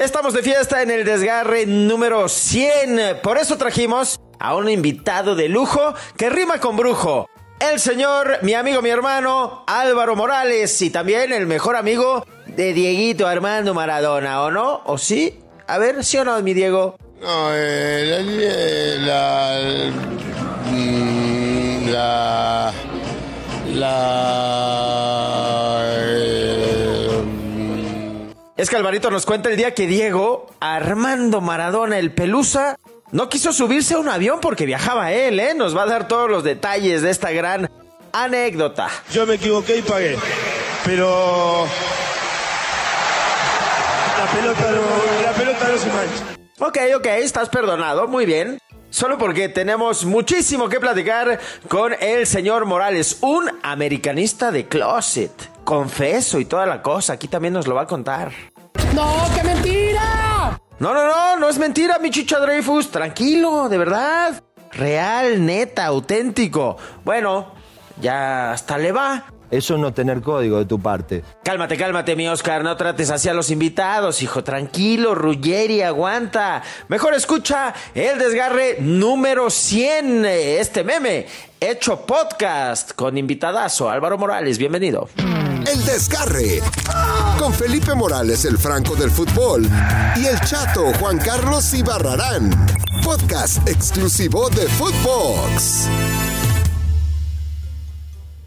Estamos de fiesta en el desgarre número 100. Por eso trajimos a un invitado de lujo que rima con brujo. El señor, mi amigo, mi hermano, Álvaro Morales y también el mejor amigo de Dieguito Armando Maradona, ¿o no? ¿O sí? A ver, ¿sí o no, mi Diego? No, eh, la, la, Es que Alvarito nos cuenta el día que Diego, Armando Maradona, el Pelusa, no quiso subirse a un avión porque viajaba él, ¿eh? Nos va a dar todos los detalles de esta gran anécdota. Yo me equivoqué y pagué, pero la pelota no, la pelota no se mancha. Ok, ok, estás perdonado, muy bien. Solo porque tenemos muchísimo que platicar con el señor Morales, un americanista de closet. Confeso y toda la cosa, aquí también nos lo va a contar. ¡No, qué mentira! No, no, no, no es mentira, mi chicha Dreyfus, tranquilo, de verdad. Real, neta, auténtico. Bueno, ya hasta le va. Eso es no tener código de tu parte. Cálmate, cálmate, mi Oscar, no trates así a los invitados, hijo, tranquilo, Ruggeri, aguanta. Mejor escucha el desgarre número 100, este meme, hecho podcast con invitadazo Álvaro Morales, bienvenido. El Desgarre. Con Felipe Morales, el Franco del fútbol. Y el chato Juan Carlos Ibarrarán. Podcast exclusivo de Footbox.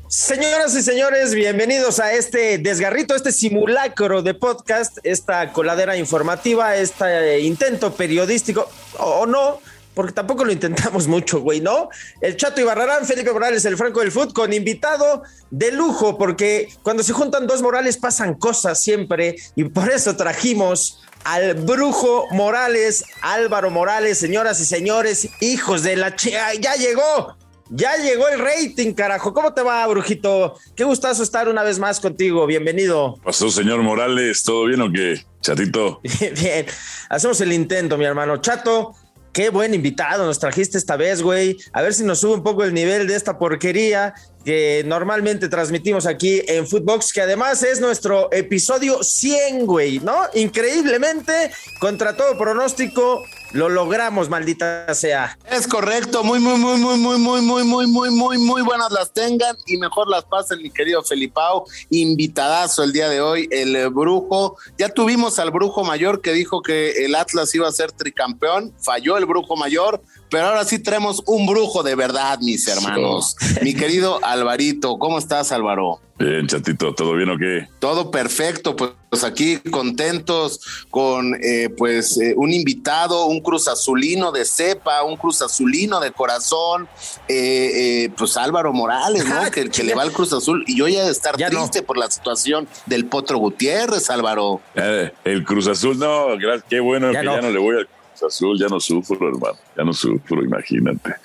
Señoras y señores, bienvenidos a este desgarrito, este simulacro de podcast, esta coladera informativa, este intento periodístico, o no, porque tampoco lo intentamos mucho, güey, ¿no? El Chato Ibarrarán, Felipe Morales, el Franco del Foot, con invitado de lujo, porque cuando se juntan dos Morales pasan cosas siempre, y por eso trajimos al brujo Morales, Álvaro Morales, señoras y señores, hijos de la... Ch ya llegó, ya llegó el rating, carajo. ¿Cómo te va, brujito? Qué gustazo estar una vez más contigo. Bienvenido. Pasó, señor Morales, ¿todo bien o qué? Chatito. Bien, hacemos el intento, mi hermano. Chato, qué buen invitado nos trajiste esta vez, güey. A ver si nos sube un poco el nivel de esta porquería que normalmente transmitimos aquí en Footbox, que además es nuestro episodio 100, güey, ¿no? Increíblemente, contra todo pronóstico, lo logramos, maldita sea. Es correcto, muy, muy, muy, muy, muy, muy, muy, muy, muy, muy, muy buenas las tengan y mejor las pasen, mi querido Felipao. Invitadazo el día de hoy, el brujo. Ya tuvimos al brujo mayor que dijo que el Atlas iba a ser tricampeón, falló el brujo mayor, pero ahora sí traemos un brujo de verdad, mis hermanos. Mi querido Alvarito, ¿cómo estás, Álvaro? Bien, chatito, ¿todo bien o qué? Todo perfecto, pues aquí contentos con eh, pues eh, un invitado, un cruz azulino de cepa, un cruz azulino de corazón, eh, pues Álvaro Morales, ¿no? que, que le va al Cruz Azul y yo ya de estar Ya no. triste por la situación del Potro Gutiérrez, Álvaro. Eh, el Cruz Azul, no, gracias, qué bueno Ya que no. ya no le voy al Azul, ya no sufro, hermano, ya no sufro, imagínate.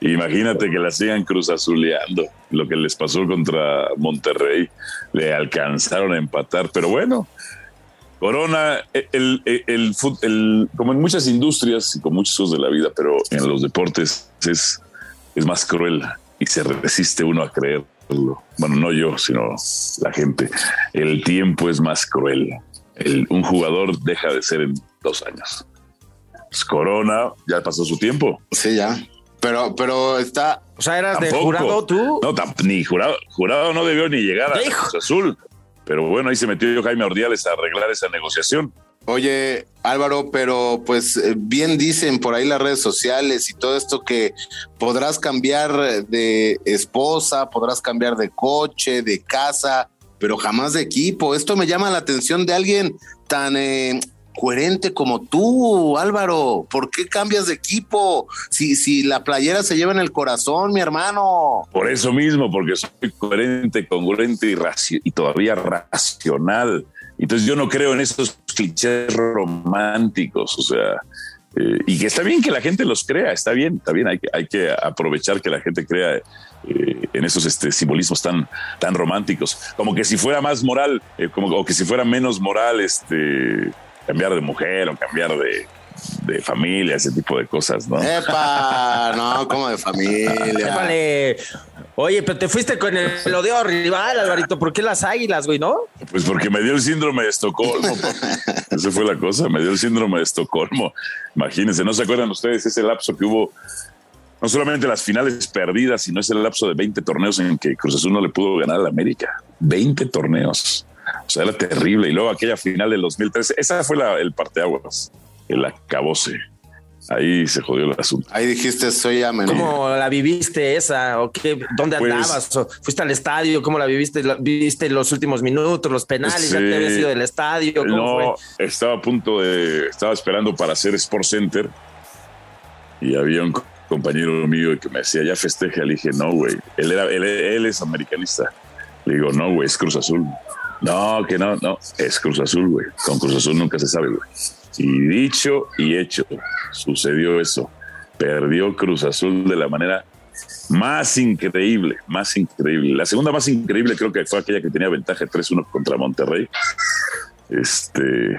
Imagínate que la sigan Cruz Azuleando, lo que les pasó contra Monterrey, le alcanzaron a empatar, pero bueno, Corona, el, el, el fut- el- como en muchas industrias y con muchos cosas de la vida, pero en los deportes es, es más cruel y se resiste uno a creerlo. Bueno, no yo, sino la gente. El tiempo es más cruel. El- un jugador deja de ser en dos años. Pues Corona ya pasó su tiempo. Sí, ya. Pero, pero está, O sea, eras de jurado tú. No, ni jurado, jurado no debió ni llegar a. Cruz Azul. Pero bueno, ahí se metió Jaime Ordiales a arreglar esa negociación. Oye, Álvaro, pero pues eh, bien dicen por ahí las redes sociales y todo esto que podrás cambiar de esposa, podrás cambiar de coche, de casa, pero jamás de equipo. Esto me llama la atención de alguien tan eh, coherente como tú, Álvaro. ¿Por qué cambias de equipo? Si, si la playera se lleva en el corazón, mi hermano. Por eso mismo, porque soy coherente, congruente y, todavía racional. Entonces yo no creo en esos clichés románticos, o sea, eh, y que está bien que la gente los crea, está bien, está bien, hay que, hay que aprovechar que la gente crea eh, en esos este, simbolismos tan, tan románticos, como que si fuera más moral, eh, como, o que si fuera menos moral, este, cambiar de mujer o cambiar de, de familia, ese tipo de cosas, ¿no? Epa, no, como de familia. Vale. Oye, pero te fuiste con el, el odio rival, Alvarito. ¿Por qué las águilas, güey, no? Pues porque me dio el síndrome de Estocolmo. papi. Esa fue la cosa, me dio el síndrome de Estocolmo. Imagínense, ¿no se acuerdan ustedes ese lapso que hubo? No solamente las finales perdidas, sino ese lapso de 20 torneos en que Cruz Azul no le pudo ganar a la América. 20 torneos. O sea, era terrible. Y luego aquella final del 2013, esa fue la, el parteaguas, el acabose. Ahí se jodió el asunto. Ahí dijiste, soy amén. ¿Cómo la viviste esa? ¿O qué? ¿Dónde Pues- andabas? ¿O ¿Fuiste al estadio? ¿Cómo la viviste? ¿La- ¿Viste los últimos minutos, los penales? ¿Ya Sí. te habías ido del estadio? ¿Cómo No, fue? estaba a punto de, estaba esperando para hacer Sport Center y había un co- compañero mío que me decía, ya festeja. Le dije, no, güey, él, era, él, él es americanista. Le digo, no, güey, es Cruz Azul. No, que no, no, es Cruz Azul, güey. Con Cruz Azul nunca se sabe, güey. Y dicho y hecho, sucedió eso. Perdió Cruz Azul de la manera más increíble, más increíble. La segunda más increíble creo que fue aquella que tenía ventaja 3-1 contra Monterrey. Este,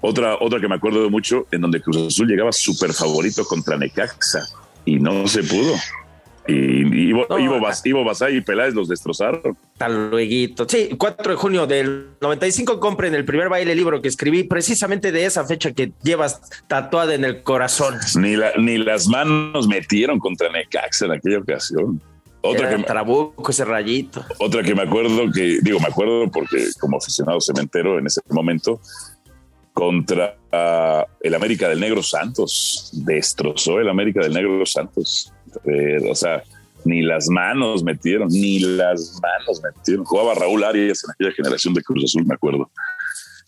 otra, otra que me acuerdo mucho, en donde Cruz Azul llegaba súper favorito contra Necaxa y no se pudo. Y Ivo, No, Ivo. Bas- Ivo Basay y Peláez los destrozaron. Hasta luego. Sí, 4 de junio del 95 compren el primer baile libro que escribí precisamente de esa fecha que llevas tatuada en el corazón. Ni, la, ni las manos metieron contra Necaxa en aquella ocasión. Otra que, trabuco ese rayito. Otra que me acuerdo que, digo, me acuerdo porque como aficionado cementero en ese momento, contra ah, el América del Negro Santos. Destrozó el América del Negro Santos. O sea, ni las manos metieron, ni las manos metieron. Jugaba Raúl Arias en aquella generación de Cruz Azul, me acuerdo.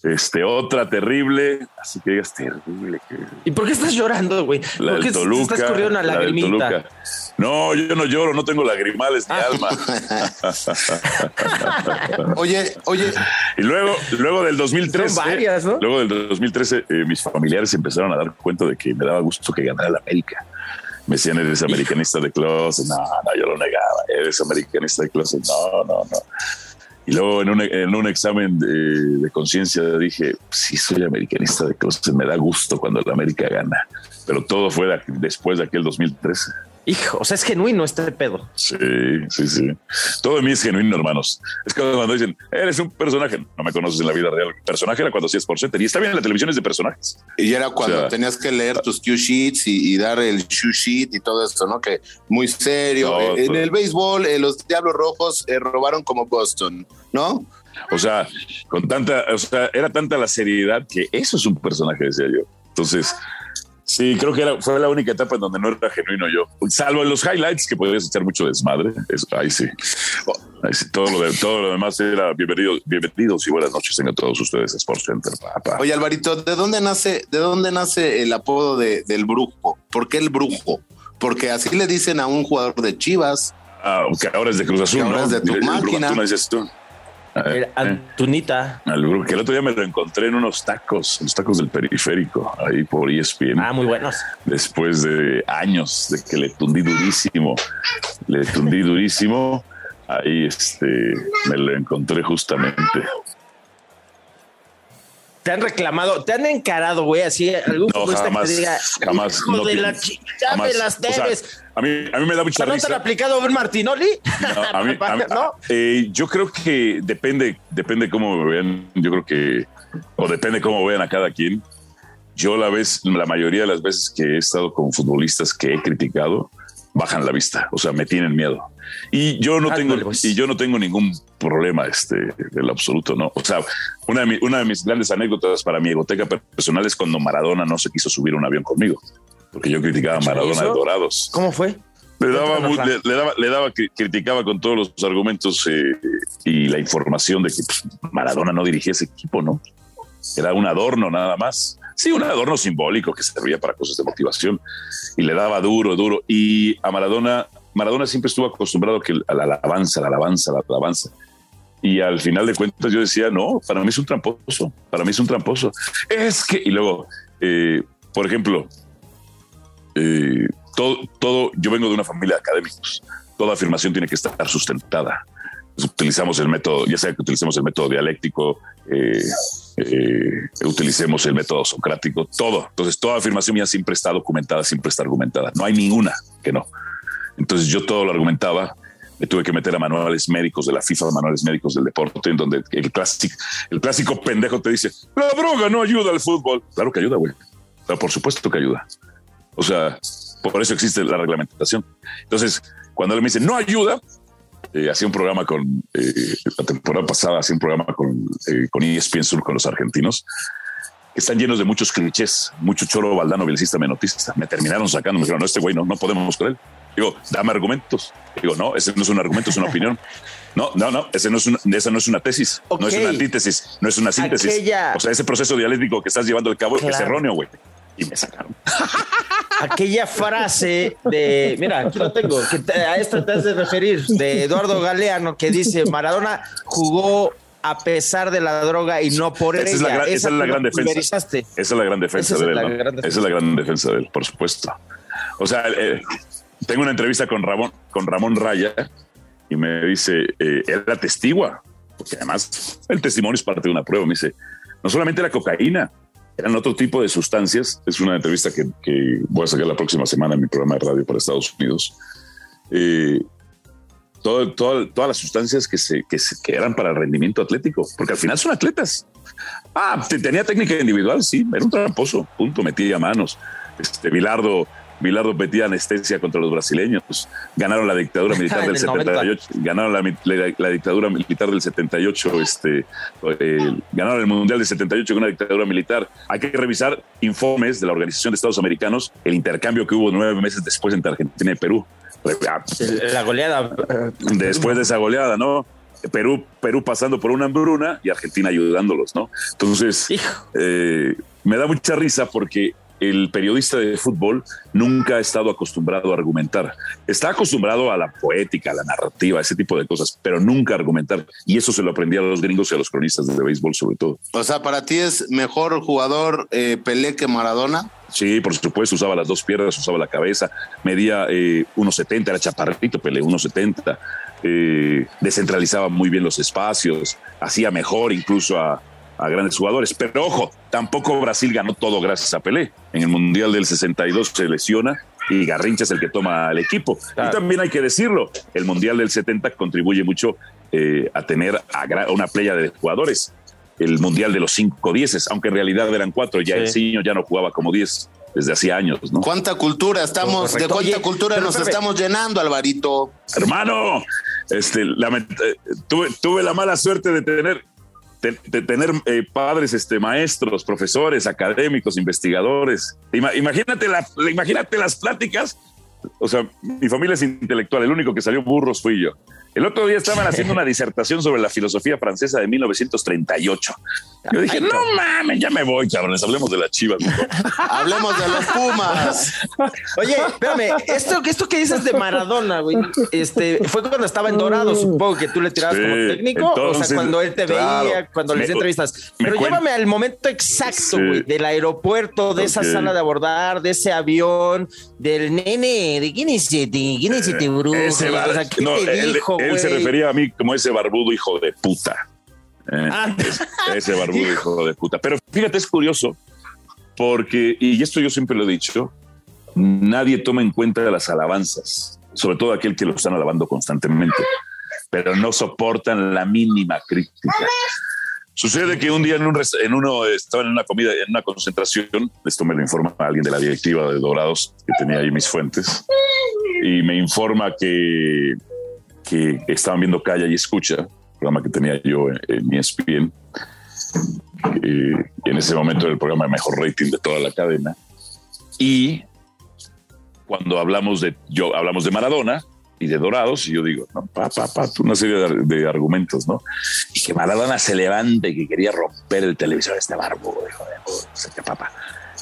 Este, otra terrible, así que digas terrible. Que ¿Y por qué estás llorando, güey? la ¿Por qué del Toluca. estás corriendo una lagrimita? No, yo no lloro, no tengo lagrimales ni Ah. alma. Oye, oye, Y luego, luego del 2013, Son varias, ¿no? luego del 2013, eh, mis familiares empezaron a dar cuenta de que me daba gusto que ganara la América. Me decían, eres americanista de closet. No, no, yo lo negaba. Eres americanista de closet. No, no, no. Y luego en un, en un examen de, de conciencia dije, sí, soy americanista de closet. Me da gusto cuando la América gana. Pero todo fue de- después de aquel 2013. Hijo, o sea, es genuino este pedo. Sí, sí, sí. Todo de mí es genuino, hermanos. Es como cuando dicen, eres un personaje. No me conoces en la vida real. Personaje era cuando hacías por center. Y está bien, la televisión es de personajes. y era cuando O sea, tenías que leer tus cue sheets y, y dar el shoe sheet y todo eso, ¿no? Que muy serio. No, Eh, en pues- el béisbol, eh, los Diablos Rojos eh, robaron como Boston, ¿no? O sea, con tanta, o sea, era tanta la seriedad que eso es un personaje, decía yo. Entonces, sí, creo que era, fue la única etapa en donde no era genuino yo. Salvo en los highlights, que podrías echar mucho desmadre. Eso, ahí sí. Ahí sí, todo lo, de- todo lo demás era bienvenido, bienvenidos y buenas noches tengan todos ustedes a Sports Center, papá. Oye, Alvarito, ¿de dónde nace, de dónde nace el apodo de, del brujo? ¿Por qué el brujo? Porque así le dicen a un jugador de Chivas. Ah, que ahora es de Cruz Azul, Que ahora ¿no? es de tu El- el Brujo máquina. Antuna, dices tú. Era. Antunita. Al Brujo, que el otro día me lo encontré en unos tacos, los tacos del periférico, ahí por ESPN. Ah, muy buenos. después de años de que le tundí durísimo, le tundí durísimo, ahí este, me lo encontré justamente. Te han reclamado, te han encarado, güey, así algún No, jamás, que diga, jamás. hijo no de la de las O sea, debes. a, mí, a mí me da mucha ¿No te han risa. aplicado un Martinoli? No, a mí- a mí- ¿No? eh, yo creo que depende, depende cómo me vean. Yo creo que, o depende cómo vean a cada quien. Yo la vez, la mayoría de las veces que he estado con futbolistas que he criticado, bajan la vista, o sea, me tienen miedo. Y yo no Ándale, tengo, pues. y yo no tengo ningún problema, este, del absoluto, ¿no? O sea, una de, mi- una de mis grandes anécdotas para mi egoteca personal es cuando Maradona no se quiso subir a un avión conmigo, porque yo criticaba a Maradona de. Dorados. ¿Cómo fue? Le daba, le, le daba, le daba, cri- criticaba con todos los argumentos eh, y la información de que pues, Maradona no dirigía ese equipo, ¿no? Era un adorno nada más. Sí, un adorno simbólico que servía para cosas de motivación y le daba duro, duro. Y a Maradona, Maradona siempre estuvo acostumbrado que a la alabanza, la alabanza, la alabanza. Y al final de cuentas yo decía, no, para mí es un tramposo, para mí es un tramposo. Es que, y luego, eh, por ejemplo, eh, todo, todo, yo vengo de una familia de académicos. Toda afirmación tiene que estar sustentada. Utilizamos el método, ya sea que utilicemos el método dialéctico, eh, eh, utilicemos el método socrático, todo. Entonces, toda afirmación mía siempre está documentada, siempre está argumentada. No hay ninguna que no. Entonces, yo todo lo argumentaba. Me tuve que meter a manuales médicos de la FIFA, manuales médicos del deporte, en donde el clásico, el clásico pendejo te dice, la droga no ayuda al fútbol. Claro que ayuda, güey. Por supuesto que ayuda. O sea, por eso existe la reglamentación. Entonces, cuando él me dice, no ayuda, eh, hacía un programa con, eh, la temporada pasada hacía un programa con, eh, con ESPN Sur con los argentinos, que están llenos de muchos clichés, mucho choro baldano, belicista, menotista. Me terminaron sacando, me dijeron, no, este güey no, no podemos con él. Digo, dame argumentos. Digo, no, ese no es un argumento, es una opinión. No, no, no, ese no es una, esa no es una tesis, no es una antítesis, no es una síntesis. Aquella- O sea, ese proceso dialéctico que estás llevando a cabo es Claro. erróneo, güey. Y me sacaron. aquella frase de, mira, aquí lo tengo, que te- a esta te has de referir, de Eduardo Galeano, que dice, Maradona jugó a pesar de la droga y no por Esa ella. es la, gran- esa es la gran defensa. Esa es la gran defensa Esa es de él. la ¿no? gran defensa. Esa es la gran defensa de él, por supuesto. O sea, eh, tengo una entrevista con Ramón, con Ramón Raya y me dice, eh, él atestigua, porque además el testimonio es parte de una prueba. Me dice, no solamente la cocaína, eran otro tipo de sustancias. Es una entrevista que, que voy a sacar la próxima semana en mi programa de radio para Estados Unidos. Eh, todo- todo- todas las sustancias que, se, que, se- que eran para el rendimiento atlético, porque al final son atletas. Ah, te- tenía técnica individual, sí, era un tramposo, punto, metía manos. Este, Bilardo, Bilardo metía anestesia contra los brasileños. Ganaron la dictadura militar del el 90. 78, ganaron la, mi- la- la dictadura militar del 78, este, eh, ganaron el mundial del 78 con una dictadura militar. Hay que revisar informes de la Organización de Estados Americanos, el intercambio que hubo nueve meses después entre Argentina y Perú. Ah, La goleada. después de esa goleada, ¿no? Perú, Perú pasando por una hambruna y Argentina ayudándolos, ¿no? Entonces, eh, me da mucha risa porque el periodista de fútbol nunca ha estado acostumbrado a argumentar. Está acostumbrado a la poética, a la narrativa, a ese tipo de cosas, pero nunca a argumentar. Y eso se lo aprendí a los gringos y a los cronistas de béisbol, sobre todo. O sea, para ti es mejor jugador eh, Pelé que Maradona. Sí, por supuesto, usaba las dos piernas, usaba la cabeza, medía eh, 1,70, era chaparrito, Pelé, 1,70, eh, descentralizaba muy bien los espacios, hacía mejor incluso a, a grandes jugadores. Pero ojo, tampoco Brasil ganó todo gracias a Pelé. En el Mundial del 62 se lesiona y Garrincha es el que toma el equipo. Claro. Y también hay que decirlo, el Mundial del 70 contribuye mucho eh, a tener a, una playa de jugadores. El Mundial de los cinco dieces, aunque en realidad eran cuatro, ya Sí. el Ciño ya no jugaba como diez desde hacía años, ¿no? ¿Cuánta cultura estamos, Correcto. de cuánta Oye, cultura nos estamos llenando, Alvarito? Hermano, este, lament- eh, tuve, tuve la mala suerte de tener, de, tener eh, padres, este, maestros, profesores, académicos, investigadores. Ima- imagínate, la, imagínate las pláticas. O sea, mi familia es intelectual, el único que salió burros fui yo. El otro día estaban haciendo una disertación sobre la filosofía francesa de 1938. Yo dije, no mames, ya me voy, cabrones, hablemos de las chivas. mejor". Hablemos de los Pumas. Oye, espérame, esto, esto que dices de Maradona, güey, este, fue cuando estaba en Dorado, supongo que tú le tirabas Sí, como técnico, o sea, cuando él te claro. veía, cuando le entrevistas. Pero llévame al momento exacto, Sí. güey, del aeropuerto, de esa sala de abordar, de ese avión, del nene, de quién es este, quién es este brujo, Ese bar- o sea, ¿qué no, te él, dijo, él se refería a mí como ese barbudo hijo de puta. Eh, Ah. ese barbudo hijo de puta. Pero fíjate, es curioso porque, y esto yo siempre lo he dicho, nadie toma en cuenta las alabanzas, sobre todo aquel que lo están alabando constantemente, pero no soportan la mínima crítica. Sucede que un día en, un res- en uno estaba en una comida, en una concentración, esto me lo informa alguien de la directiva de Dorados, que tenía ahí mis fuentes, y me informa que, que estaban viendo Calla y Escucha, programa que tenía yo en, en E ESPN, eh, en ese momento era el programa de mejor rating de toda la cadena, y cuando hablamos de, yo hablamos de Maradona y de Dorados, y yo digo, no, pa, pa, pa, una serie de, de argumentos, ¿no? Y que Maradona se levante y que quería romper el televisor este de no sé qué papá.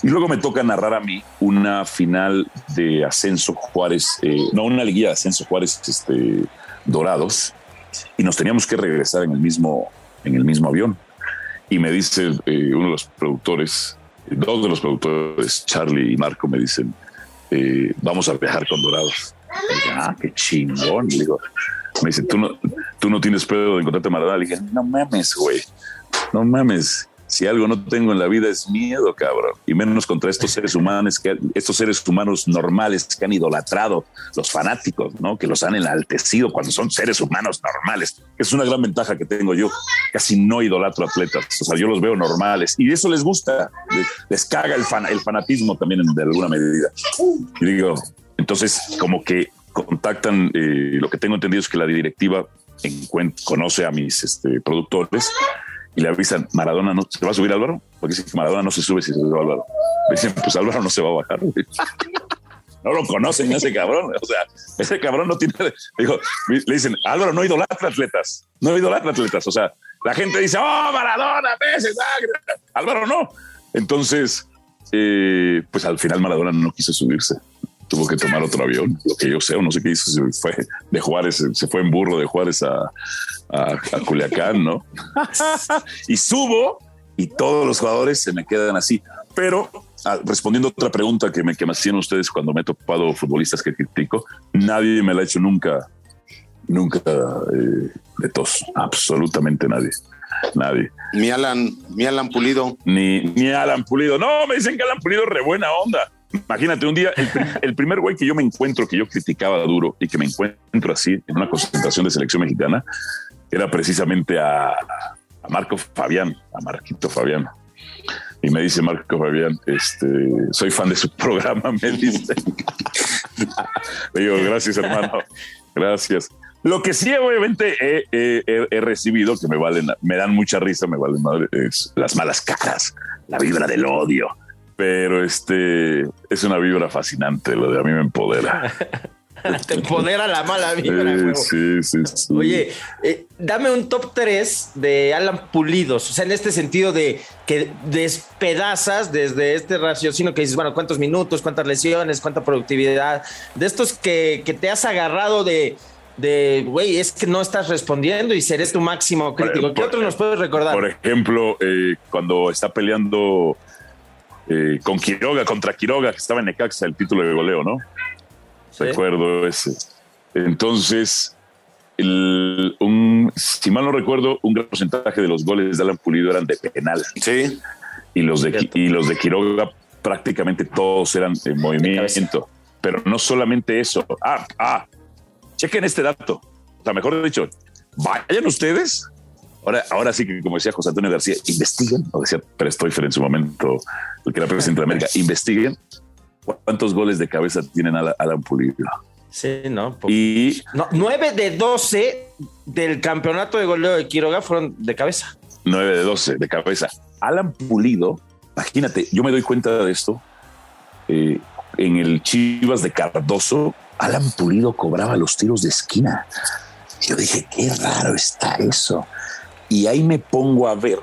Y luego me toca narrar a mí una final de ascenso Juárez, eh, no, una liguilla de ascenso Juárez este, Dorados, y nos teníamos que regresar en el mismo, en el mismo avión. Y me dice eh, uno de los productores, dos de los productores, Charlie y Marco, me dicen, eh, vamos a viajar con Dorados. Dije, ah, qué chingón. Le digo, me dice, ¿tú no, tú no tienes pedo de encontrarte a Maradona. Le dije, no mames, güey, no mames. Si algo no tengo en la vida es miedo, cabrón. Y menos contra estos seres humanos, que, estos seres humanos normales que han idolatrado, los fanáticos, ¿no? Que los han enaltecido cuando son seres humanos normales. Es una gran ventaja que tengo yo. Casi no idolatro atletas. O sea, yo los veo normales. Y eso les gusta. Les, caga el, el fanatismo también de alguna medida. Y digo, entonces, como que contactan, eh, lo que tengo entendido es que la directiva conoce a mis este, productores y le avisan, Maradona no se va a subir Álvaro, porque dicen que Maradona no se sube si se sube Álvaro. dicen, pues Álvaro no se va a bajar. no lo conocen ese cabrón. O sea, ese cabrón no tiene. Dijo, le dicen, Álvaro no idolatra atletas, no idolatra atletas. O sea, la gente dice, oh, Maradona, veces, Álvaro no. Entonces, eh, pues al final Maradona no quiso subirse tuvo que tomar otro avión, lo que yo sé, o no sé qué hizo, se fue de Juárez, se fue en burro de Juárez a, a, Culiacán, ¿no? y subo y todos los jugadores se me quedan así. Pero ah, respondiendo a otra pregunta que me, que me hacían ustedes cuando me he topado futbolistas que critico, nadie me la ha hecho nunca, nunca eh, de tos, absolutamente nadie. Nadie. Ni Alan, ni Alan Pulido. Ni, ni Alan Pulido. No, me dicen que Alan Pulido es re buena onda. Imagínate, un día, el, primer güey que yo me encuentro, que yo criticaba duro y que me encuentro así en una concentración de selección mexicana, era precisamente a, Marco Fabián, a Marquito Fabián. Y me dice Marco Fabián, este, soy fan de su programa, me dice. Le digo, gracias, hermano. Gracias. Lo que sí, obviamente, he, recibido, que me valen, me dan mucha risa, me valen madre, es las malas caras, la vibra del odio pero este es una vibra fascinante, lo de a mí me empodera. Te empodera la mala vibra. sí, sí, sí, Oye, eh, dame un top 3 de Alan Pulidos, o sea, en este sentido de que despedazas desde este raciocinio que dices, bueno, cuántos minutos, cuántas lesiones, cuánta productividad, de estos que, te has agarrado de, de, güey, es que no estás respondiendo y seré tu máximo crítico. ¿Qué otro nos puedes recordar? Por ejemplo, eh, cuando está peleando eh, con Quiroga, contra Quiroga, que estaba en Necaxa, el título de goleo, ¿no? Recuerdo ese. Entonces, un, si mal no recuerdo, un gran porcentaje de los goles de Alan Pulido eran de penal. Sí. Y los de, y los de Quiroga prácticamente todos eran en movimiento. Pero no solamente eso. Ah, ah, chequen este dato. O sea, mejor dicho, vayan ustedes Ahora, ahora sí que, como decía José Antonio García, investiguen, o decía Prestoifer en su momento, el que era presidente de América, investiguen cuántos goles de cabeza tienen Alan Pulido. Sí, no. Y no, 9 de 12 del campeonato de goleo de Quiroga fueron de cabeza. 9 de 12 de cabeza. Alan Pulido, imagínate, yo me doy cuenta de esto. Eh, en el Chivas de Cardoso, Alan Pulido cobraba los tiros de esquina. Yo dije, qué raro está eso. Y ahí me pongo a ver,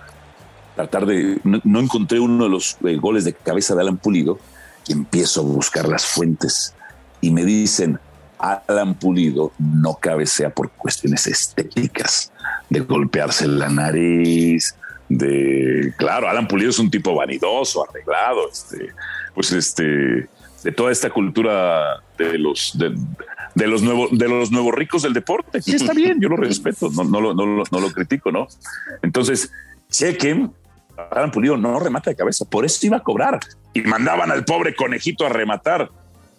tratar de, no, encontré uno de los eh, goles de cabeza de Alan Pulido y empiezo a buscar las fuentes y me dicen, Alan Pulido no cabecea por cuestiones estéticas, de golpearse la nariz, de, claro, Alan Pulido es un tipo vanidoso, arreglado, este, pues este, de toda esta cultura de los, de, de los nuevos, de los nuevos ricos del deporte. Y está bien, yo lo respeto, no, no, lo, no, no lo critico, ¿no? Entonces, chequen, Alan Pulido no remata de cabeza, por eso iba a cobrar. Y mandaban al pobre conejito a rematar.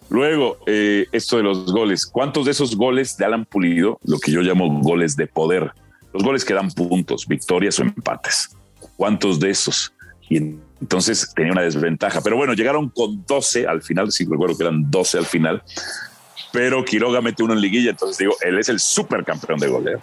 Luego, eh, esto de los goles. ¿Cuántos de esos goles de Alan Pulido, lo que yo llamo goles de poder, los goles que dan puntos, victorias o empates? ¿Cuántos de esos? Y entonces tenía una desventaja. Pero bueno, llegaron con 12 al final, si recuerdo que eran 12 al final pero Quiroga mete uno en liguilla, entonces digo, él es el supercampeón de goleo.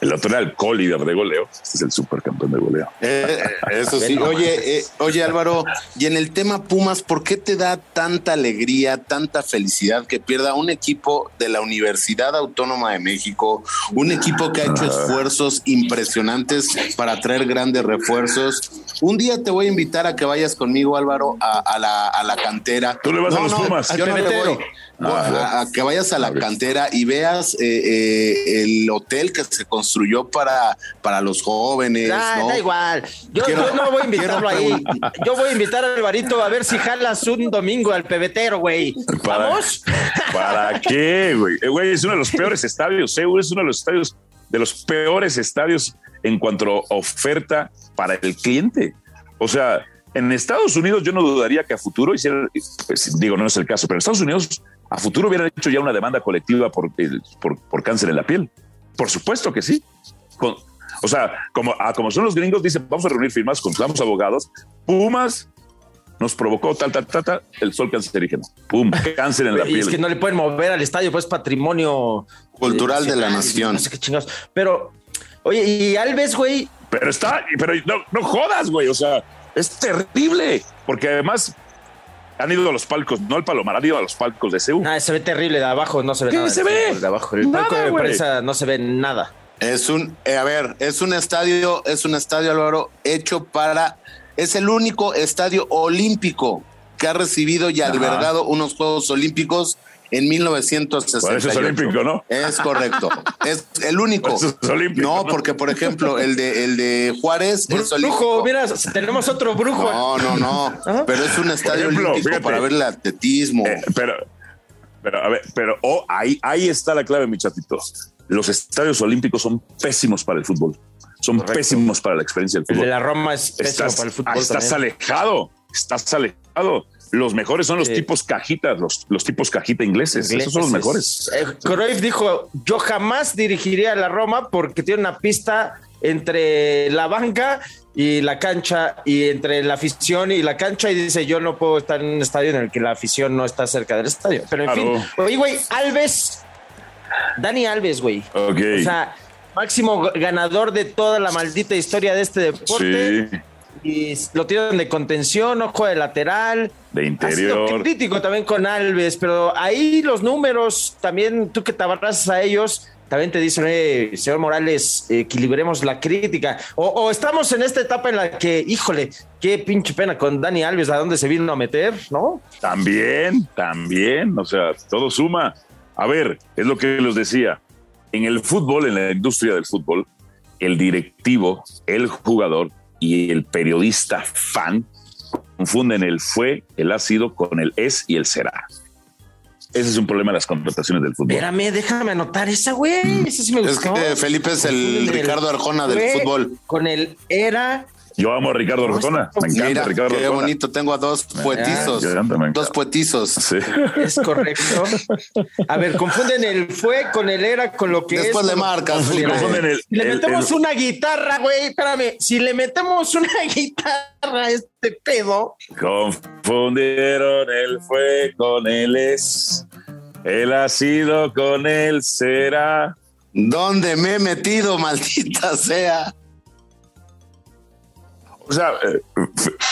El otro era el co-líder de goleo. Este es el supercampeón de goleo. Eh, eso sí. Oye, eh, oye, Álvaro, y en el tema Pumas, ¿por qué te da tanta alegría, tanta felicidad que pierda un equipo de la Universidad Autónoma de México, un equipo que ha hecho esfuerzos impresionantes para traer grandes refuerzos? Un día te voy a invitar a que vayas conmigo, Álvaro, a, la, a la, cantera. Tú le vas a los Pumas. Yo no le voy. Ah, a, que vayas a la cantera y veas eh, el hotel que se construyó para, para los jóvenes. Da igual. Yo, no voy a invitarlo ahí. Yo voy a invitar al Alvarito a ver si jalas un domingo al pebetero, güey. ¿Vamos? ¿Para qué, güey? Eh, güey, es uno de los peores estadios. ¿eh? Es uno de los estadios, de los peores estadios en cuanto a oferta para el cliente. O sea, en Estados Unidos yo no dudaría que a futuro hicieran, pues, digo, no es el caso, pero en Estados Unidos a futuro hubieran hecho ya una demanda colectiva por, eh, por, por cáncer en la piel. Por supuesto que sí. Con- o sea, como, ah, como son los gringos, dicen, vamos a reunir firmas, contratamos abogados, Pumas nos provocó tal, tal, tal, tal, el sol cancerígeno. Pum, cáncer en la Y piel. es que no le pueden mover al estadio, pues patrimonio Cultural de la nación. No sé qué chingados. Pero, oye, y Alves, güey, Pero está, pero no, no jodas, güey. O sea, es terrible. Porque además han ido a los palcos, no al Palomar, han ido a los palcos de Seúl. nada, se ve terrible de abajo, no se ve ¿Qué nada. se ve? De abajo, el Nada, palco de prensa no se ve nada. Es un, eh, a ver, es un estadio, es un estadio, Álvaro, hecho para, es el único estadio olímpico que ha recibido y Ajá. albergado unos Juegos Olímpicos en 1968. Por eso es olímpico, ¿no? Es correcto. Es el único. Por eso es olímpico, no, ¿no? porque, por ejemplo, el de, el de Juárez es olímpico. Brujo, mira, tenemos otro brujo. No, no, no. Ajá. Pero es un estadio ejemplo, olímpico fíjate. para ver el atletismo. Eh, pero, pero, a ver, pero oh, ahí, ahí está la clave, mi chatito. Los estadios olímpicos son pésimos para el fútbol. Son Correcto. pésimos para la experiencia del El fútbol. de la Roma es pésimo estás, para el fútbol. ah, estás también. alejado, estás alejado. Los mejores son los tipos cajitas, los, los tipos cajita ingleses. Esos son los mejores. Eh, Cruyff dijo, yo jamás dirigiría a la Roma porque tiene una pista entre la banca y la cancha y entre la afición y la cancha y dice, yo no puedo estar en un estadio en el que la afición no está cerca del estadio. Pero en Claro. fin, oye, güey, Alves, Dani Alves, güey. Ok. O sea, máximo ganador de toda la maldita historia de este deporte. Sí, Y lo tienen de contención, ojo de lateral. de Ha sido interior. crítico también con Alves, pero ahí los números, también tú que te abrazas a ellos, también te dicen, eh, señor Morales, equilibremos la crítica. O, o estamos en esta etapa en la que, híjole, qué pinche pena con Dani Alves, a dónde se vino a meter, ¿no? También, también, o sea, todo suma. A ver, es lo que les decía. En el fútbol, en la industria del fútbol, el directivo, el jugador y el periodista fan confunden el fue, el ha sido con el es y el será. Ese es un problema de las contrataciones del fútbol. Espérame, déjame anotar esa, güey. Esa sí me Es gustó. que Felipe es el Ricardo Arjona del fútbol. Con el era. Yo amo a Ricardo Arjona, me encanta Mira, Ricardo qué bonito. Tengo a dos poetizos. yo también, Dos poetizos. Sí. Es correcto. A ver, confunden el fue con el era, con lo que es. Después le con- marcas. Confunden el- Si le el- metemos el- una guitarra, güey, espérame. Si le metemos una guitarra a este pedo, Confundieron el fue con el es. El ha sido con el será. ¿Dónde me he metido, maldita sea? O sea, eh,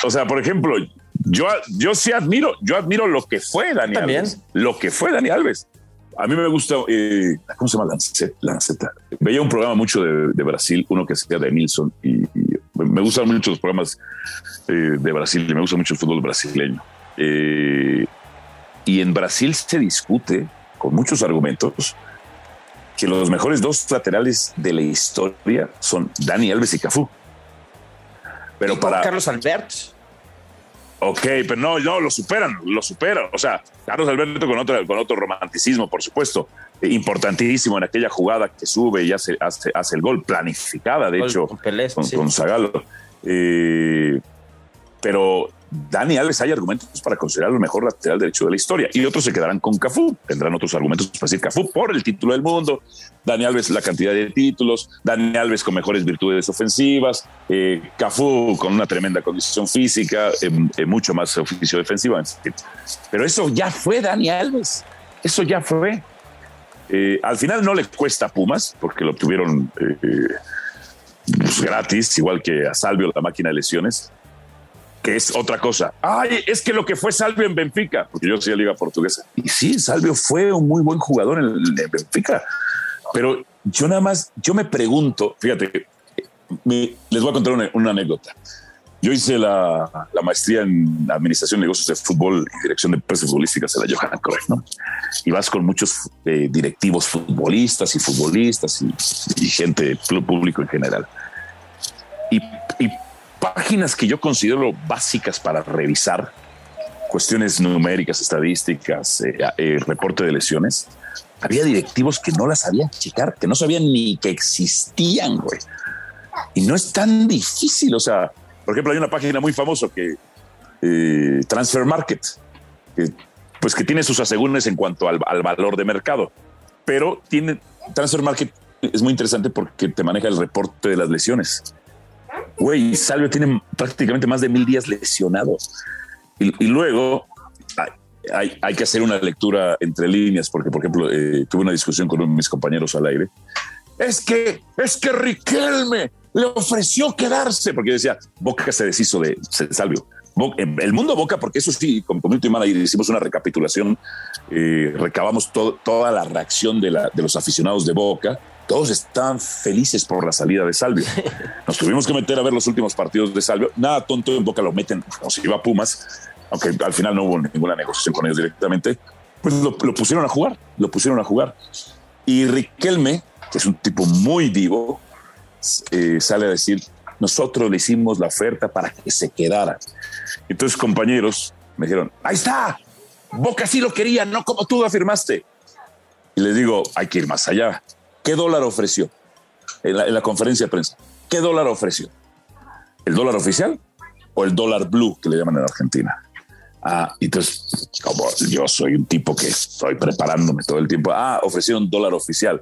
o sea, por ejemplo, yo, yo sí admiro, yo admiro lo que fue Dani También. Alves. Lo que fue Dani Alves. A mí me gusta, eh, ¿cómo se llama? Lancet, Lanceta. Veía un programa mucho de, de Brasil, uno que se de Nilsson, y, y me gustan mucho los programas eh, de Brasil, y me gusta mucho el fútbol brasileño. Eh, y en Brasil se discute con muchos argumentos que los mejores dos laterales de la historia son Dani Alves y Cafú. Pero y con para Carlos Albert. Ok, pero no, no, lo superan, lo superan. O sea, Carlos Alberto con otro, con otro romanticismo, por supuesto, eh, importantísimo en aquella jugada que sube y hace, hace, hace el gol, planificada, de Gol hecho, con Pelé, con, sí. con Zagallo. Eh, pero Dani Alves hay argumentos para considerar el mejor lateral derecho de la historia y otros se quedarán con Cafú. Tendrán otros argumentos para decir Cafú por el título del mundo, Dani Alves la cantidad de títulos, Dani Alves con mejores virtudes ofensivas, eh, Cafú con una tremenda condición física, eh, eh, mucho más oficio defensivo. Pero eso ya fue Dani Alves, eso ya fue. Al final no le cuesta Pumas porque lo obtuvieron pues, gratis, igual que a Salvio la máquina de lesiones es otra cosa. Ay, es que lo que fue Salvio en Benfica, porque yo soy de Liga Portuguesa. Y sí, Salvio fue un muy buen jugador en, Benfica. Pero yo nada más, yo me pregunto, fíjate, me- les voy a contar una, anécdota. Yo hice la, la maestría en Administración de Negocios de Fútbol y Dirección de Empresas Futbolísticas en la Johan Cruyff, ¿no? Y vas con muchos eh, directivos futbolistas y futbolistas y, gente, público en general. Y páginas que yo considero básicas para revisar cuestiones numéricas, estadísticas, eh, eh, reporte de lesiones, había directivos que no las sabían checar, que no sabían ni que existían, güey. Y no es tan difícil, o sea, Por ejemplo, hay una página muy famosa que eh, Transfer Market, pues que tiene sus asegúnes en cuanto al, al valor de mercado, pero tiene Transfer Market es muy interesante porque te maneja el reporte de las lesiones. Güey, Salvio tiene prácticamente más de mil días lesionado. Y, luego hay, que hacer una lectura entre líneas, porque, por ejemplo, eh, tuve una discusión con uno de mis compañeros al aire. Es que, es que Riquelme le ofreció quedarse, porque decía, Boca se deshizo de Salvio. El mundo Boca, porque eso sí, con Community Manager hicimos una recapitulación, eh, recabamos toda la reacción de los aficionados de Boca todos estaban felices por la salida de Salvio. Nos tuvimos que meter a ver los últimos partidos de Salvio. Nada tonto en Boca lo meten como si iba a Pumas, aunque al final no hubo ninguna negociación con ellos directamente. Pues lo, lo pusieron a jugar, lo pusieron a jugar. Y Riquelme, que es un tipo muy vivo, eh, sale a decir, nosotros le hicimos la oferta para que se quedara. Entonces compañeros me dijeron, ahí está, Boca sí lo quería, no como tú afirmaste. Y les digo, hay que ir más allá. ¿Qué dólar ofreció en la, en la, conferencia de prensa? ¿Qué dólar ofreció? ¿El dólar oficial o el dólar blue que le llaman en Argentina? Ah, entonces, como yo soy un tipo que estoy preparándome todo el tiempo, ah, ofrecieron dólar oficial.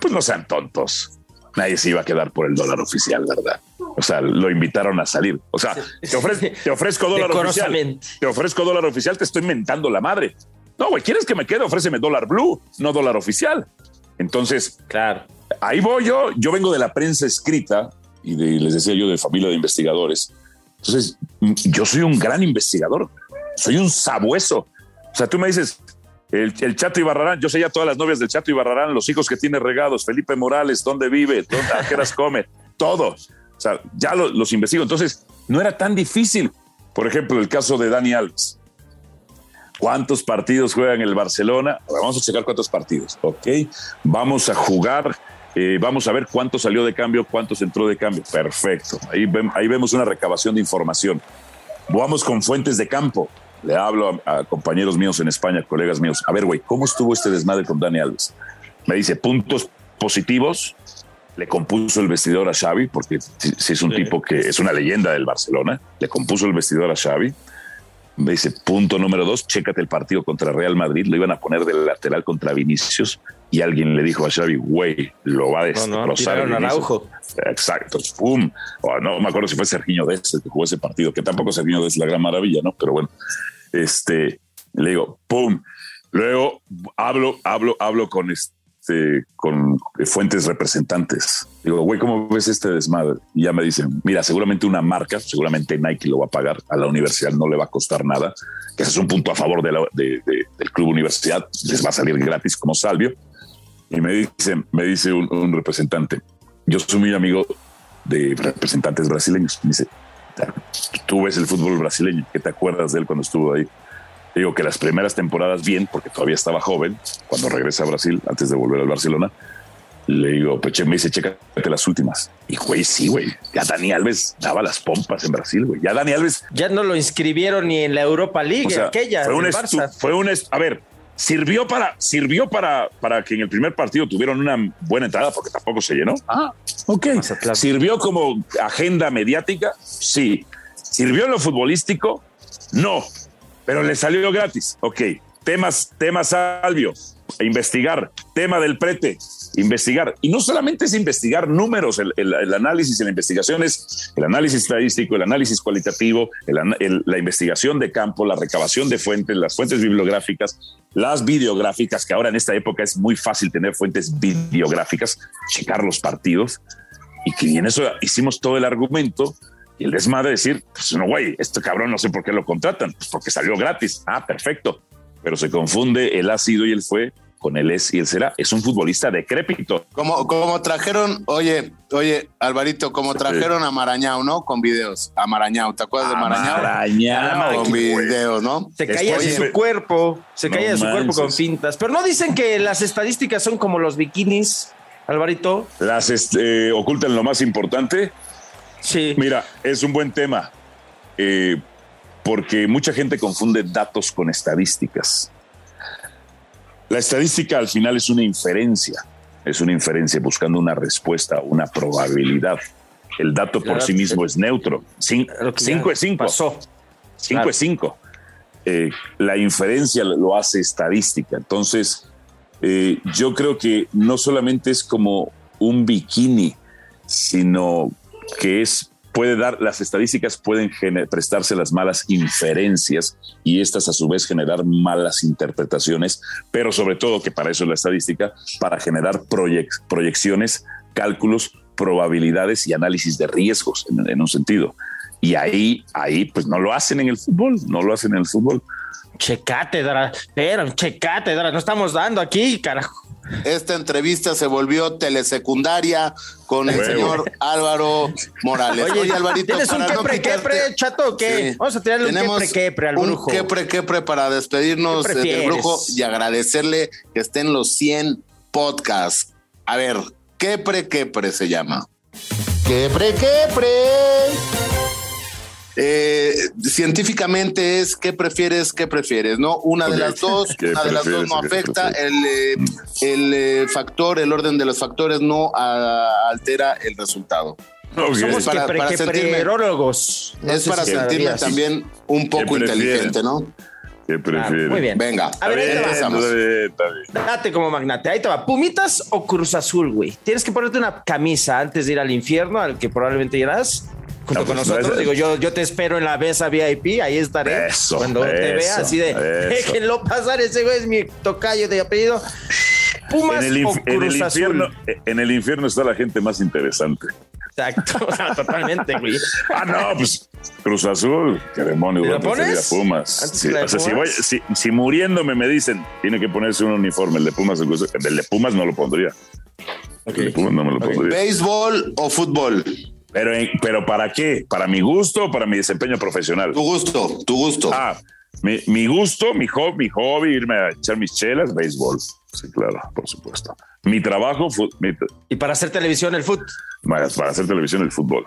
Pues no sean tontos. Nadie se iba a quedar por el dólar oficial, ¿verdad? O sea, lo invitaron a salir. O sea, te, ofrezco, te ofrezco dólar oficial. Te ofrezco dólar oficial, te estoy mentando la madre. No, güey, ¿quieres que me quede? Ofréceme dólar blue, no dólar oficial. Entonces, claro. ahí voy yo. Yo vengo de la prensa escrita y de, les decía yo de familia de investigadores. Entonces, yo soy un gran investigador. Soy un sabueso. O sea, tú me dices, el, el, Chato Ibarrarán, yo sé ya todas las novias del Chato Ibarrarán, los hijos que tiene regados, Felipe Morales, dónde vive, dónde, a qué come, todo. O sea, ya lo, los investigo. Entonces, no era tan difícil. Por ejemplo, el caso de Dani Alves. ¿Cuántos partidos juega en el Barcelona? Vamos a checar cuántos partidos, ¿ok? Vamos a jugar, eh, vamos a ver cuánto salió de cambio, cuántos entró de cambio. Perfecto. Ahí, ve, ahí vemos una recabación de información. Vamos con fuentes de campo. Le hablo a, a, compañeros míos en España, colegas míos. A ver, güey, ¿cómo estuvo este desmadre con Dani Alves? Me dice, puntos positivos. Le compuso el vestidor a Xavi, porque si, si es un sí. tipo que es una leyenda del Barcelona. Le compuso el vestidor a Xavi me dice, punto número dos, chécate el partido contra Real Madrid, lo iban a poner de lateral contra Vinicius y alguien le dijo a Xavi, güey, lo va a destrozar. No, no. Exacto, pum. No me acuerdo si fue Serginho Dez el que jugó ese partido, que tampoco Serginho Dez es la gran maravilla, ¿no? Pero bueno, este, le digo, pum. Luego hablo, hablo, hablo con este este, con fuentes representantes. Digo, güey, ¿cómo ves este desmadre? Y ya me dicen, mira, seguramente una marca, seguramente Nike lo va a pagar, a la universidad no le va a costar nada, que ese es un punto a favor de la, de, de, del club universidad, les va a salir gratis como salvio. Y me dice, me dice un, un representante, yo soy muy amigo de representantes brasileños. Me dice, tú ves el fútbol brasileño, ¿qué te acuerdas de él cuando estuvo ahí? Digo que las primeras temporadas bien, porque todavía estaba joven, cuando regresa a Brasil, antes de volver al Barcelona, le digo, Peche, me dice, chécate las últimas. Y güey, sí, güey. Ya Dani Alves daba las pompas en Brasil, güey. Ya Dani Alves. Ya no lo inscribieron ni en la Europa League, o sea, aquella. Fue un, Barça. fue un, a ver, sirvió para, sirvió para, para que en el primer partido tuvieron una buena entrada, porque tampoco se llenó. Ah, ok. Sirvió como agenda mediática, sí. Sirvió en lo futbolístico, no pero le salió gratis. Ok, temas, temas Salvio, investigar, tema del prete, investigar. Y no solamente es investigar números, el, el, el análisis y la investigación es el análisis estadístico, el análisis cualitativo, el, la investigación de campo, la recabación de fuentes, las fuentes bibliográficas, las videográficas, que ahora en esta época es muy fácil tener fuentes videográficas, checar los partidos. Y que en eso hicimos todo el argumento y el desmadre decir, pues no, güey, este cabrón no sé por qué lo contratan, pues porque salió gratis. Ah, perfecto. Pero se confunde el ha sido y el fue con el es y el será. Es un futbolista decrépito. Como, como trajeron, oye, oye, Alvarito, como trajeron a Marañao, ¿no? Con videos. A Marañao, ¿te acuerdas de Marañao? Marañao. Con videos, ¿no? Se caía de su cuerpo, se caía no de su manches. cuerpo con pintas. Pero no dicen que las estadísticas son como los bikinis, Alvarito. Las este, ocultan lo más importante. Sí. Mira, es un buen tema, eh, porque mucha gente confunde datos con estadísticas. La estadística al final es una inferencia, es una inferencia buscando una respuesta, una probabilidad. el dato por Claro, sí mismo eh, es neutro. Cin- cinco es cinco. Pasó. 5 Claro. es 5. la inferencia lo hace estadística. Entonces, eh, yo creo que no solamente es como un bikini, sino que es puede dar las estadísticas pueden prestarse las malas inferencias y estas a su vez generar malas interpretaciones, pero sobre todo que para eso es la estadística, para generar proyec- proyecciones, cálculos, probabilidades y análisis de riesgos en, en un sentido. Y ahí, ahí, pues no lo hacen en el fútbol, no lo hacen en el fútbol. Che cátedra, pero che cátedra, no estamos dando aquí, carajo. Esta entrevista se volvió telesecundaria con el señor Álvaro Morales. Oye, Alvarito, ¿tienes un para no quepre, quitarte- quepre, chato, o qué? Sí. Vamos a tirarle un Tenemos quepre, quepre al un quepre, quepre para despedirnos ¿Qué eh, del brujo y agradecerle que estén los 100 podcasts. A ver, quepre, quepre se llama. ¡Quepre, quepre! Eh, científicamente es qué prefieres, qué prefieres, ¿no? Una de las dos, ¿Qué una de las dos no afecta, el, eh, el eh, factor, el orden de los factores no ah, altera el resultado. Ok. Somos para- quepre, para sentirme- queprerólogos. No es para si sentirme también un poco inteligente, ¿no? ¿Qué prefieres? muy bien. Venga, A ver, ahí te va. empezamos. Está bien, está bien. Date como magnate. Ahí te va. ¿Pumitas o Cruz Azul, güey? Tienes que ponerte una camisa antes de ir al infierno, al que probablemente irás. Junto No, con pues, nosotros, no es- digo, yo, yo te espero en la mesa VIP, ahí estaré. Eso, Cuando te vea así de, eso. déjenlo pasar, ese güey es mi tocayo de apellido. Pumas En el, o inf- en el Azul. infierno, en el infierno está la gente más interesante. Exacto, o sea, totalmente, güey. Ah, no, pues Cruz Azul, qué demonio, ¿Te voy la a preferir pones? a Pumas. ¿Antes Sí, que la de o sea, si, Pumas? voy- si, si muriéndome me dicen, tiene que ponerse un uniforme, el de Pumas, el el de Pumas no lo pondría. El de Pumas no me lo pondría. ¿Béisbol o fútbol? Pero, en- pero ¿para qué? ¿Para mi gusto o para mi desempeño profesional? Tu gusto, tu gusto. Ah, mi, mi gusto, mi hobby, mi hobby, irme a echar mis chelas, béisbol. Sí, claro, por supuesto. Mi trabajo, fu- mi- Y para hacer televisión, el foot. para, para hacer televisión, el fútbol.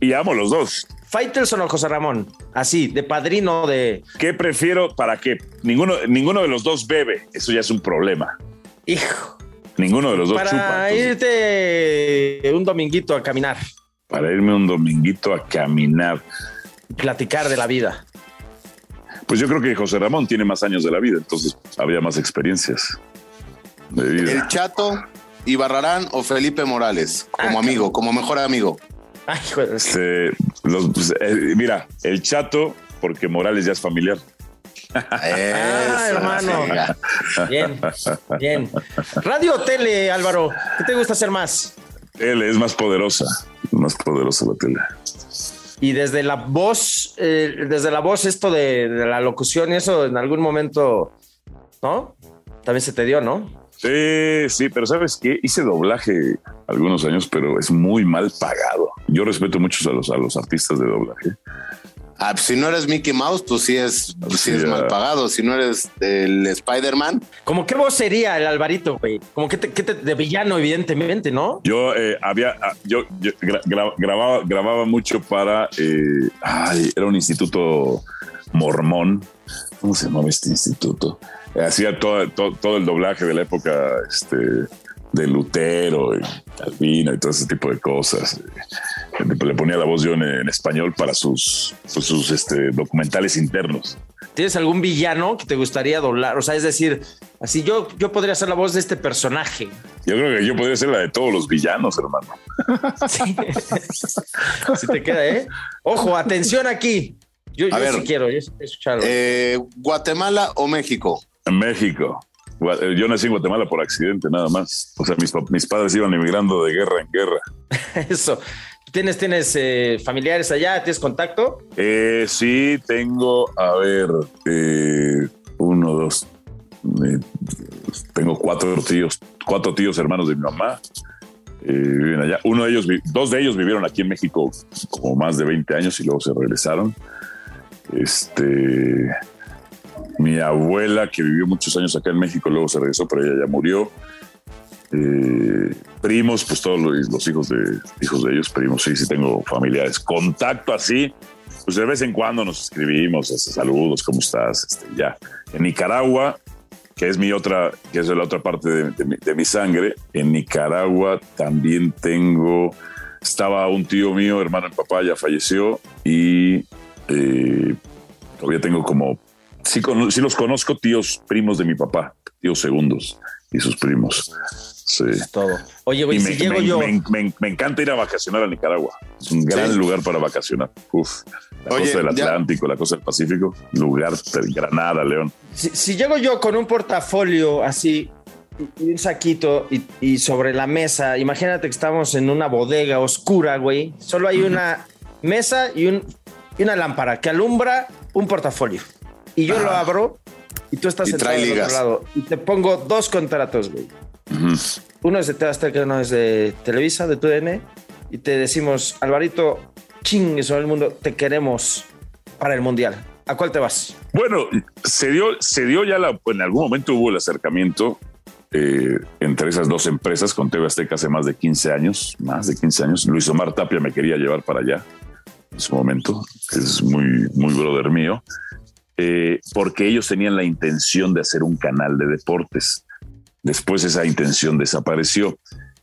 Y amo los dos. Faitelson o José Ramón. Así, de padrino de. ¿Qué prefiero? ¿Para qué? Ninguno, ninguno de los dos bebe. Eso ya es un problema. Hijo. Ninguno de los dos Para chupa. entonces, irte un dominguito a caminar, para irme un dominguito a caminar. platicar de la vida. Pues yo creo que José Ramón tiene más años de la vida, entonces habría más experiencias de vida. El Chato y Barrarán o Felipe Morales, como Ah, amigo, como mejor amigo. Ay, Este, los- pues, eh, mira, el chato, porque Morales ya es familiar. Ah, hermano. Bien, bien. Radio o tele, Álvaro. ¿Qué te gusta hacer más? Él es más poderosa, más poderosa la tele. Y desde la voz, eh, desde la voz, esto de, de la locución y eso, en algún momento, ¿no? También se te dio, ¿no? Sí, sí, pero ¿sabes qué? Hice doblaje algunos años, pero es muy mal pagado. Yo respeto mucho a los, a los artistas de doblaje. Ah, pues si no eres Mickey Mouse, pues sí es, pues sí Sí, es mal pagado. Si no eres el Spider-Man, Como qué voz sería el Alvarito, güey. Como que, te, que te- de villano, evidentemente, ¿no? Yo eh, había, ah, yo, yo gra- gra- grababa, grababa mucho para, eh, ay, era un instituto mormón. ¿Cómo se llamaba este instituto? Hacía todo, todo, todo el doblaje de la época este, de Lutero y Calvino y todo ese tipo de cosas. Le ponía la voz yo en, en español para sus, pues, sus este, documentales internos. ¿Tienes algún villano que te gustaría doblar? O sea, es decir, así yo, yo podría ser la voz de este personaje. Yo creo que yo podría ser la de todos los villanos, hermano. Sí. si te queda, ¿eh? Ojo, atención aquí. Yo, A yo ver. sí quiero yo sí quiero escucharlo. eh, Guatemala o México. México. Eh, Yo nací en Guatemala por accidente, nada más. O sea, mis, mis padres iban emigrando de guerra en guerra. Eso. ¿Tienes, tienes eh, familiares allá? ¿Tienes contacto? Eh, sí, tengo, a ver, eh, uno, dos, tengo cuatro tíos, cuatro tíos hermanos de mi mamá. eh, viven allá. Uno de ellos, dos de ellos vivieron aquí en México como más de 20 años y luego se regresaron. Este, mi abuela que vivió muchos años acá en México, luego se regresó, pero ella ya murió. Eh, primos, pues todos los, hijos de hijos de ellos, primos, sí, sí tengo familiares. Contacto así, pues de vez en cuando nos escribimos, este, saludos, ¿cómo estás? Este, ya. En Nicaragua, que es mi otra, que es la otra parte de, mi, sangre, en Nicaragua también tengo estaba un tío mío, hermano de papá, ya falleció y eh, todavía tengo como, sí, los conozco, tíos primos de mi papá, tíos segundos y sus primos. Sí. Todo. Oye, güey, me, si llego me- yo. me- me- me encanta ir a vacacionar a Nicaragua. Es un gran Sí. lugar para vacacionar. Uf, la Oye, costa del ya- Atlántico, la costa del Pacífico, lugar de Granada, León. Si, si llego yo con un portafolio así y un saquito y, y sobre la mesa, imagínate que estamos en una bodega oscura, güey. Solo hay una mesa y, un, y una lámpara que alumbra un portafolio. Y yo lo abro y tú estás Y sentado del otro lado. Y te pongo dos contratos, güey. Uno es de TV Azteca, uno es de Televisa, de TUDN. Y te decimos, Alvarito, chingue sobre el mundo, te queremos para el Mundial. ¿A cuál te vas? Bueno, se dio, se dio ya la, en algún momento hubo el acercamiento eh, entre esas dos empresas con TV Azteca hace más de 15 años, más de 15 años. Luis Omar Tapia me quería llevar para allá en su momento, es muy, muy brother mío, eh, porque ellos tenían la intención de hacer un canal de deportes. Después esa intención desapareció.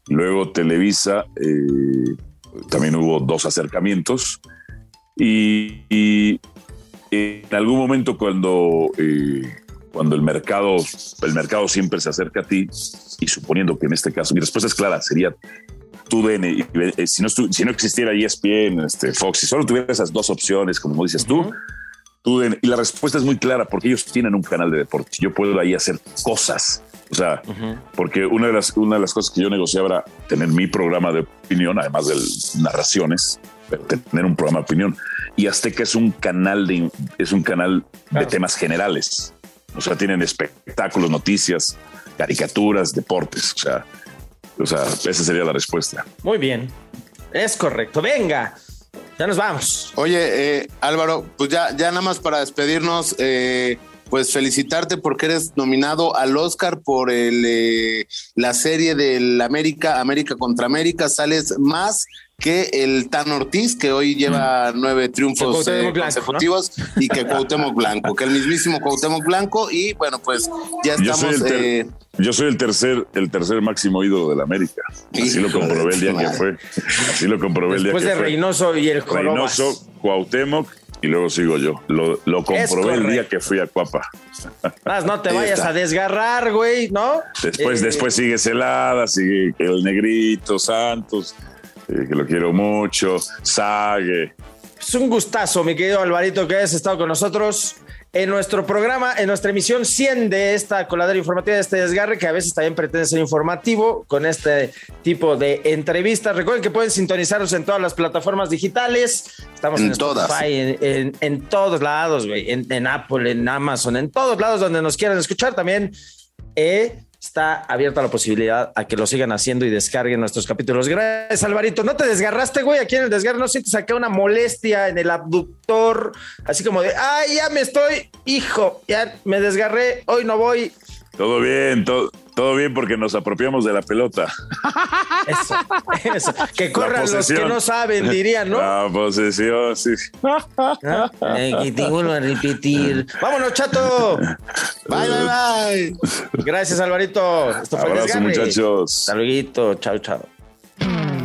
Luego Televisa, eh, también hubo dos acercamientos y, y en algún momento cuando, eh, cuando el mercado, el mercado siempre se acerca a ti y suponiendo que en este caso, mi respuesta es clara, sería tu DN, eh, si no, si no existiera ESPN, este, Fox, si solo tuviera esas dos opciones, como dices tú, y la respuesta es muy clara, porque ellos tienen un canal de deportes, yo puedo ahí hacer cosas, o sea, porque una de, las, una de las cosas que yo negociaba era tener mi programa de opinión, además de narraciones, pero tener un programa de opinión. Y Azteca es un canal de, es un canal de temas generales. O sea, tienen espectáculos, noticias, caricaturas, deportes. O sea, o sea, esa sería la respuesta. Muy bien. Es correcto. Venga. Ya nos vamos. Oye, eh, Álvaro, pues ya, ya nada más para despedirnos, eh, pues felicitarte porque eres nominado al Oscar por el, eh, la serie del América, América contra América. Sales más que el Tan Ortiz, que hoy lleva nueve triunfos eh, Blanco, consecutivos, y que Cuauhtémoc Blanco, que el mismísimo Cuauhtémoc Blanco. Y bueno, pues ya Yo soy, estamos... el ter- eh, yo soy el tercer, el tercer máximo ídolo de la América. Así lo comprobé el día que fue. Así lo comprobé el día Después que de fue. Reynoso y el Jorobas. Reynoso, Cuauhtémoc y luego sigo yo. Lo, lo comprobé el día que fui a Cuapa. Más, no te vayas a desgarrar, güey, ¿no? Después, Eh, después sigue Celada, sigue el Negrito, Santos, eh, que lo quiero mucho, Sague. Es un gustazo, mi querido Alvarito, que hayas estado con nosotros en nuestro programa, en nuestra emisión 100 de esta coladera informativa, de este desgarre, que a veces también pretende ser informativo con este tipo de entrevistas. Recuerden que pueden sintonizarnos en todas las plataformas digitales. Estamos en, En todas. Spotify, en, en- en todos lados, güey, en, en Apple, en Amazon, en todos lados donde nos quieran escuchar. También eh, está abierta la posibilidad a que lo sigan haciendo y descarguen nuestros capítulos. Gracias, Alvarito. ¿No te desgarraste, güey? Aquí en el desgarre no sientes acá una molestia en el abductor, así como de, ay, ya me estoy, hijo, ya me desgarré, hoy no voy. Todo bien, todo, todo bien porque nos apropiamos de la pelota. Eso, eso. Que corran los que no saben, dirían, ¿no? La posesión, sí. ¿Ah? Eh, que te vuelvo a repetir. Vámonos, chato. bye, bye, bye. Gracias, Alvarito. Esto fue Abrazo, muchachos. Hasta luego. Chao, chao.